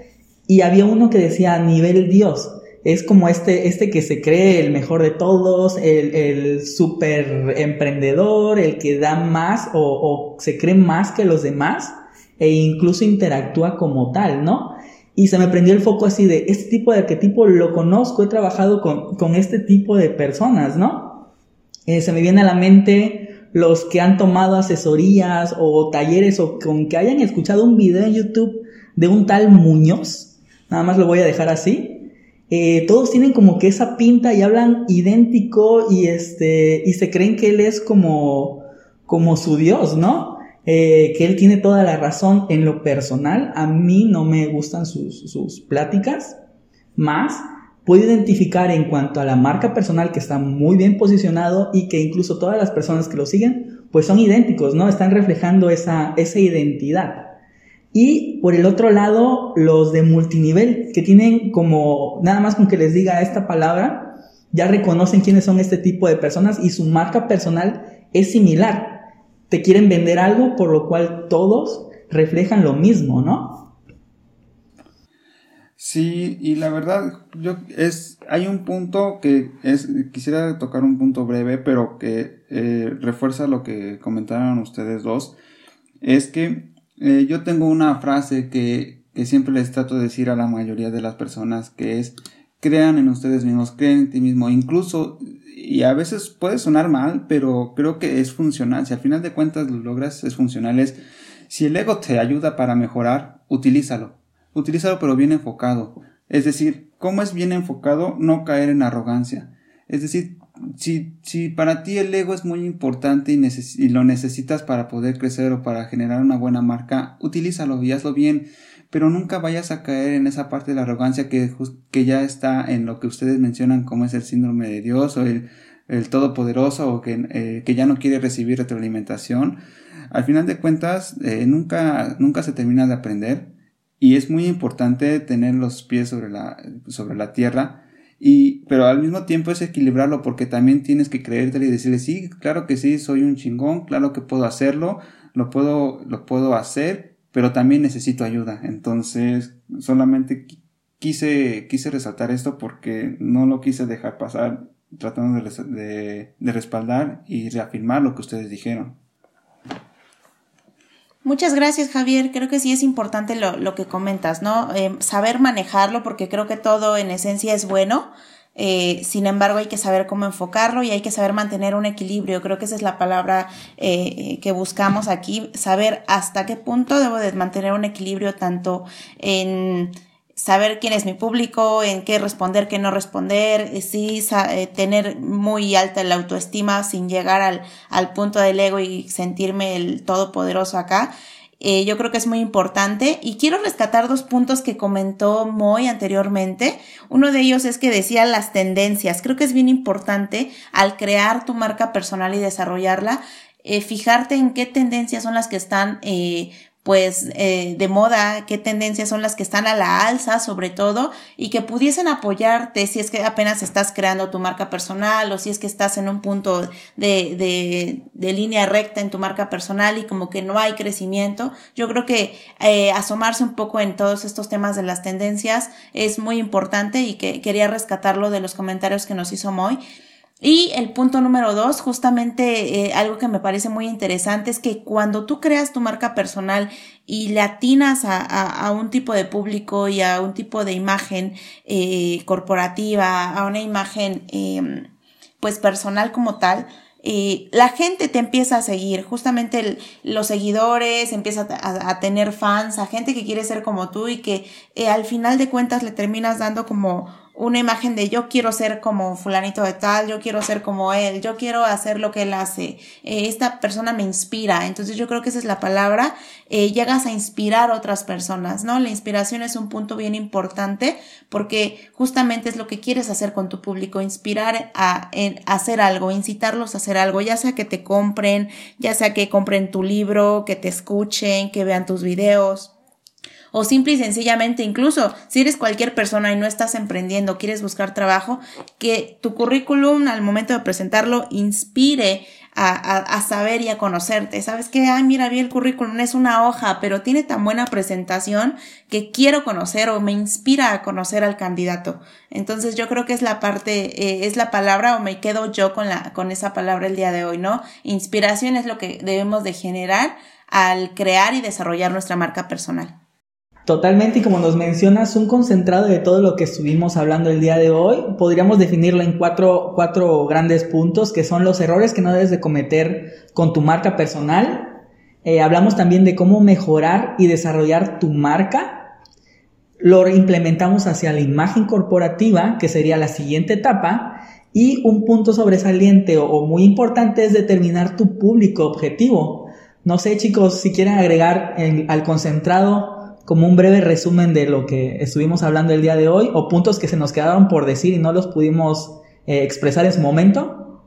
Y había uno que decía a nivel Dios. Es como este, este que se cree el mejor de todos, el, el super emprendedor, el que da más o, o se cree más que los demás e incluso interactúa como tal, ¿no? Y se me prendió el foco así de este tipo de arquetipo lo conozco, he trabajado con, con este tipo de personas, ¿no? Eh, se me viene a la mente los que han tomado asesorías o talleres o con que hayan escuchado un video en YouTube de un tal Muñoz, nada más lo voy a dejar así, eh, todos tienen como que esa pinta y hablan idéntico y este y se creen que él es como como su dios, ¿no? Eh, que él tiene toda la razón en lo personal. A mí no me gustan sus, sus pláticas, más puedo identificar en cuanto a la marca personal que está muy bien posicionado y que incluso todas las personas que lo siguen pues son idénticos, ¿no? Están reflejando esa, esa identidad. Y por el otro lado, los de multinivel, que tienen como, nada más con que les diga esta palabra, ya reconocen quiénes son este tipo de personas y su marca personal es similar. Te quieren vender algo por lo cual todos reflejan lo mismo, ¿no? Sí, y la verdad, yo es, hay un punto que es, quisiera tocar un punto breve, pero que eh, refuerza lo que comentaron ustedes dos, es que eh, yo tengo una frase que, que siempre les trato de decir a la mayoría de las personas, que es, crean en ustedes mismos, crean en ti mismo, incluso, y a veces puede sonar mal, pero creo que es funcional, si al final de cuentas lo logras, es funcional, es, si el ego te ayuda para mejorar, utilízalo utilízalo pero bien enfocado. Es decir, ¿cómo es bien enfocado? No caer en arrogancia. Es decir, si, si para ti el ego es muy importante y, y, lo necesitas para poder crecer o para generar una buena marca, utilízalo y hazlo bien, pero nunca vayas a caer en esa parte de la arrogancia que, que ya está en lo que ustedes mencionan como es el síndrome de Dios o el, el todopoderoso o que, eh, que ya no quiere recibir retroalimentación. Al final de cuentas, eh, nunca, nunca se termina de aprender y es muy importante tener los pies sobre la, sobre la tierra, y, pero al mismo tiempo es equilibrarlo porque también tienes que creértelo y decirle, sí, claro que sí, soy un chingón, claro que puedo hacerlo, lo puedo, lo puedo hacer, pero también necesito ayuda. Entonces, solamente quise, quise resaltar esto porque no lo quise dejar pasar tratando de, de respaldar y reafirmar lo que ustedes dijeron. Muchas gracias, Javier. Creo que sí es importante lo, lo que comentas, ¿no? Eh, saber manejarlo, porque creo que todo en esencia es bueno. Eh, sin embargo, hay que saber cómo enfocarlo y hay que saber mantener un equilibrio. Creo que esa es la palabra eh, que buscamos aquí. Saber hasta qué punto debo de mantener un equilibrio tanto en saber quién es mi público, en qué responder, qué no responder, eh, sí eh, tener muy alta la autoestima sin llegar al, al punto del ego y sentirme el todopoderoso acá. Eh, yo creo que es muy importante y quiero rescatar dos puntos que comentó Moy anteriormente. Uno de ellos es que decía las tendencias. Creo que es bien importante al crear tu marca personal y desarrollarla, fijarte en qué tendencias son las que están eh, pues eh, de moda, qué tendencias son las que están a la alza sobre todo y que pudiesen apoyarte si es que apenas estás creando tu marca personal o si es que estás en un punto de, de, de línea recta en tu marca personal y como que no hay crecimiento. Yo creo que eh, asomarse un poco en todos estos temas de las tendencias es muy importante y que quería rescatarlo de los comentarios que nos hizo Moy. Y el punto número dos, justamente eh, algo que me parece muy interesante es que cuando tú creas tu marca personal y le atinas a, a, un tipo de público y a un tipo de imagen eh, corporativa, a una imagen eh, pues personal como tal, eh, la gente te empieza a seguir, justamente los seguidores, empieza a, tener fans, a gente que quiere ser como tú y que al final de cuentas le terminas dando como una imagen de yo quiero ser como fulanito de tal, yo quiero ser como él, yo quiero hacer lo que él hace, eh, esta persona me inspira, entonces yo creo que esa es la palabra, eh, llegas a inspirar a otras personas, ¿no? La inspiración es un punto bien importante porque justamente es lo que quieres hacer con tu público, inspirar a, a hacer algo, incitarlos a hacer algo, ya sea que te compren, ya sea que compren tu libro, que te escuchen, que vean tus videos o simple y sencillamente incluso si eres cualquier persona y no estás emprendiendo, quieres buscar trabajo, que tu currículum al momento de presentarlo inspire a, a, saber y a conocerte. Sabes que, ay, mira, vi el currículum, es una hoja, pero tiene tan buena presentación que quiero conocer o me inspira a conocer al candidato. Entonces yo creo que es la parte, eh, es la palabra o me quedo yo con la, con esa palabra el día de hoy, ¿no? Inspiración es lo que debemos de generar al crear y desarrollar nuestra marca personal. Totalmente, y como nos mencionas, un concentrado de todo lo que estuvimos hablando el día de hoy, podríamos definirlo en cuatro, cuatro grandes puntos, que son los errores que no debes de cometer con tu marca personal. Eh, hablamos también de cómo mejorar y desarrollar tu marca. Lo implementamos hacia la imagen corporativa, que sería la siguiente etapa. Y un punto sobresaliente o muy importante es determinar tu público objetivo. No sé chicos, si quieren agregar al concentrado como un breve resumen de lo que estuvimos hablando el día de hoy o puntos que se nos quedaron por decir y no los pudimos eh, expresar en su momento?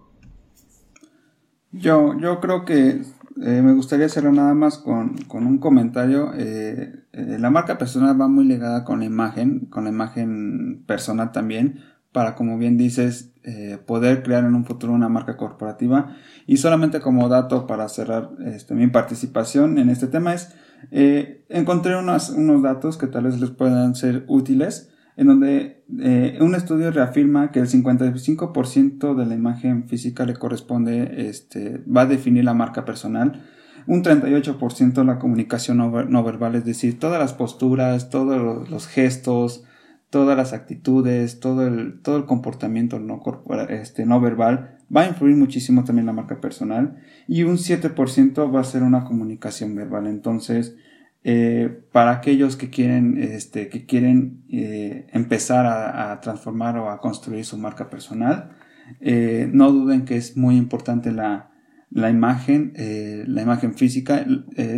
Yo, yo creo que eh, me gustaría hacerlo nada más con, un comentario. Eh, la marca personal va muy ligada con la imagen, con la imagen personal también, para, como bien dices, poder crear en un futuro una marca corporativa. Y solamente como dato para cerrar este, mi participación en este tema es eh, encontré unos, unos datos que tal vez les puedan ser útiles, en donde eh, un estudio reafirma que el 55% de la imagen física le corresponde, este, va a definir la marca personal, un 38% la comunicación no, verbal, es decir, todas las posturas, todos los gestos, todas las actitudes, todo el, todo el comportamiento no, este, no verbal va a influir muchísimo también la marca personal y un 7% va a ser una comunicación verbal. Entonces, eh, para aquellos que quieren, este, que quieren eh, empezar a, transformar o a construir su marca personal, eh, no duden que es muy importante la, la imagen, la imagen física.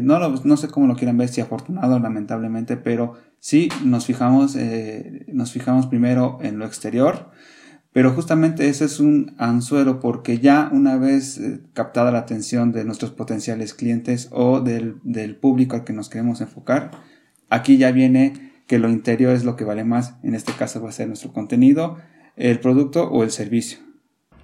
no, no sé cómo lo quieran ver, si afortunado lamentablemente, pero sí nos fijamos, nos fijamos primero en lo exterior, pero justamente ese es un anzuelo porque ya una vez eh, captada la atención de nuestros potenciales clientes o del, del público al que nos queremos enfocar, aquí ya viene que lo interior es lo que vale más. En este caso va a ser nuestro contenido, el producto o el servicio.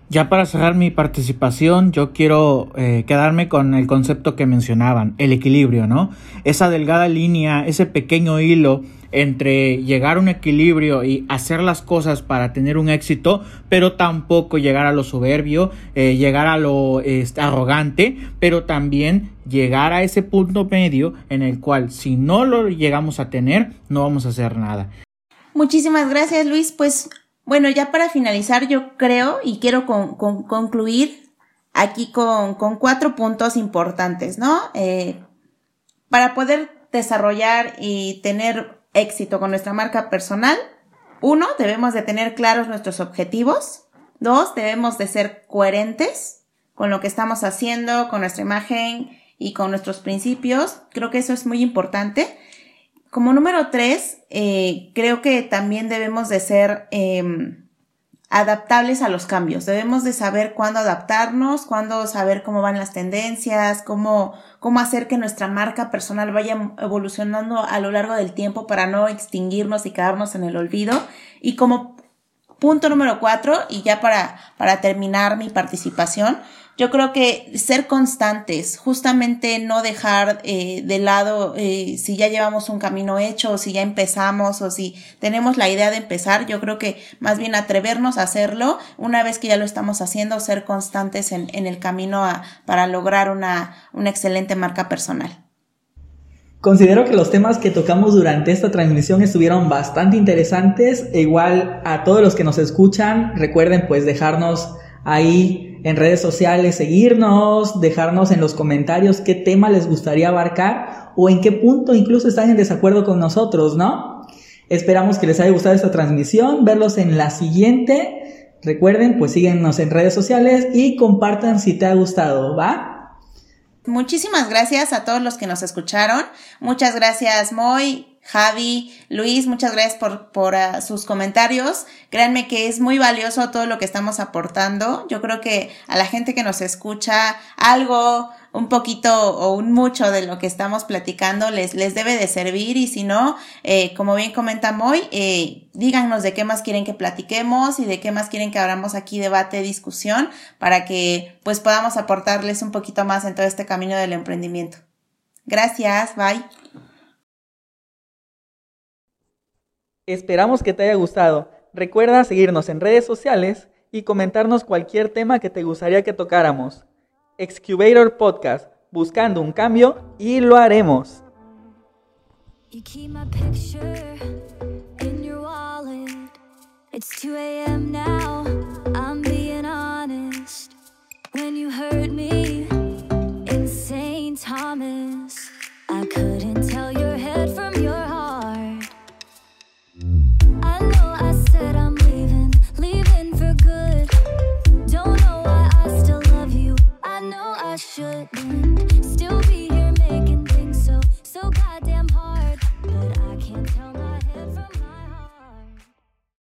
Ya para cerrar mi participación, yo quiero eh, quedarme con el concepto que mencionaban, el equilibrio, ¿no? Esa delgada línea, ese pequeño hilo entre llegar a un equilibrio y hacer las cosas para tener un éxito, pero tampoco llegar a lo soberbio, eh, llegar a lo este, arrogante, pero también llegar a ese punto medio en el cual si no lo llegamos a tener, no vamos a hacer nada. Muchísimas gracias Luis, pues bueno, ya para finalizar, yo creo y quiero concluir aquí con, cuatro puntos importantes, ¿no? Eh, para poder desarrollar y tener éxito con nuestra marca personal, uno, debemos de tener claros nuestros objetivos. Dos, debemos de ser coherentes con lo que estamos haciendo, con nuestra imagen y con nuestros principios. Creo que eso es muy importante. Como número tres, eh, creo que también debemos de ser em, adaptables a los cambios. Debemos de saber cuándo adaptarnos, cuándo saber cómo van las tendencias, cómo, cómo hacer que nuestra marca personal vaya evolucionando a lo largo del tiempo para no extinguirnos y quedarnos en el olvido. Y como punto número cuatro, y ya para, para terminar mi participación, yo creo que ser constantes, justamente no dejar eh, de lado eh, si ya llevamos un camino hecho o si ya empezamos o si tenemos la idea de empezar, yo creo que más bien atrevernos a hacerlo una vez que ya lo estamos haciendo, ser constantes en, en el camino a, para lograr una, una excelente marca personal. Considero que los temas que tocamos durante esta transmisión estuvieron bastante interesantes. E igual a todos los que nos escuchan, recuerden pues dejarnos ahí en redes sociales, seguirnos, dejarnos en los comentarios qué tema les gustaría abarcar o en qué punto incluso están en desacuerdo con nosotros, ¿no? Esperamos que les haya gustado esta transmisión, verlos en la siguiente. Recuerden, pues síguenos en redes sociales y compartan si te ha gustado, ¿va? Muchísimas gracias a todos los que nos escucharon. Muchas gracias, Moy, Javi, Luis, muchas gracias por, por ah, sus comentarios. Créanme que es muy valioso todo lo que estamos aportando. Yo creo que a la gente que nos escucha algo, un poquito o un mucho de lo que estamos platicando les, les debe de servir y si no, eh, como bien comenta hoy, eh, díganos de qué más quieren que platiquemos y de qué más quieren que abramos aquí debate, discusión, para que pues podamos aportarles un poquito más en todo este camino del emprendimiento. Gracias, bye. Esperamos que te haya gustado. Recuerda seguirnos en redes sociales y comentarnos cualquier tema que te gustaría que tocáramos. Excubator Podcast, buscando un cambio y lo haremos. You keep my picture in your wallet. It's 2 a.m. now, I shouldn't